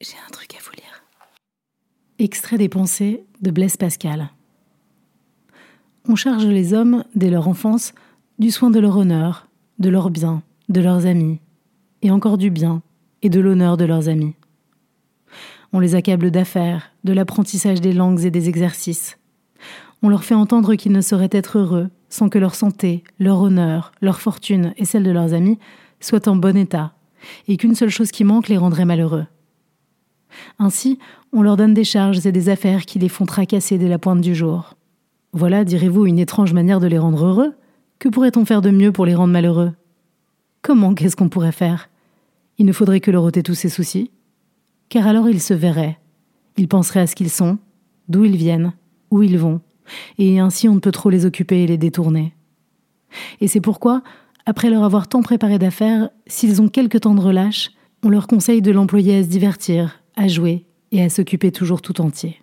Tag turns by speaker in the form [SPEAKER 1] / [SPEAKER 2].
[SPEAKER 1] J'ai un truc à vous lire.
[SPEAKER 2] Extrait des pensées de Blaise Pascal. On charge les hommes, dès leur enfance, du soin de leur honneur, de leur bien, de leurs amis, et encore du bien et de l'honneur de leurs amis. On les accable d'affaires, de l'apprentissage des langues et des exercices. On leur fait entendre qu'ils ne sauraient être heureux sans que leur santé, leur honneur, leur fortune et celle de leurs amis soient en bon état, et qu'une seule chose qui manque les rendrait malheureux. Ainsi, on leur donne des charges et des affaires qui les font tracasser dès la pointe du jour. Voilà, direz-vous, une étrange manière de les rendre heureux Que pourrait-on faire de mieux pour les rendre malheureux? Comment qu'est-ce qu'on pourrait faire? Il ne faudrait que leur ôter tous ces soucis. Car alors ils se verraient, ils penseraient à ce qu'ils sont, d'où ils viennent, où ils vont, et ainsi on ne peut trop les occuper et les détourner. Et c'est pourquoi, après leur avoir tant préparé d'affaires, s'ils ont quelque temps de relâche, on leur conseille de l'employer à se divertir, à jouer et à s'occuper toujours tout entier.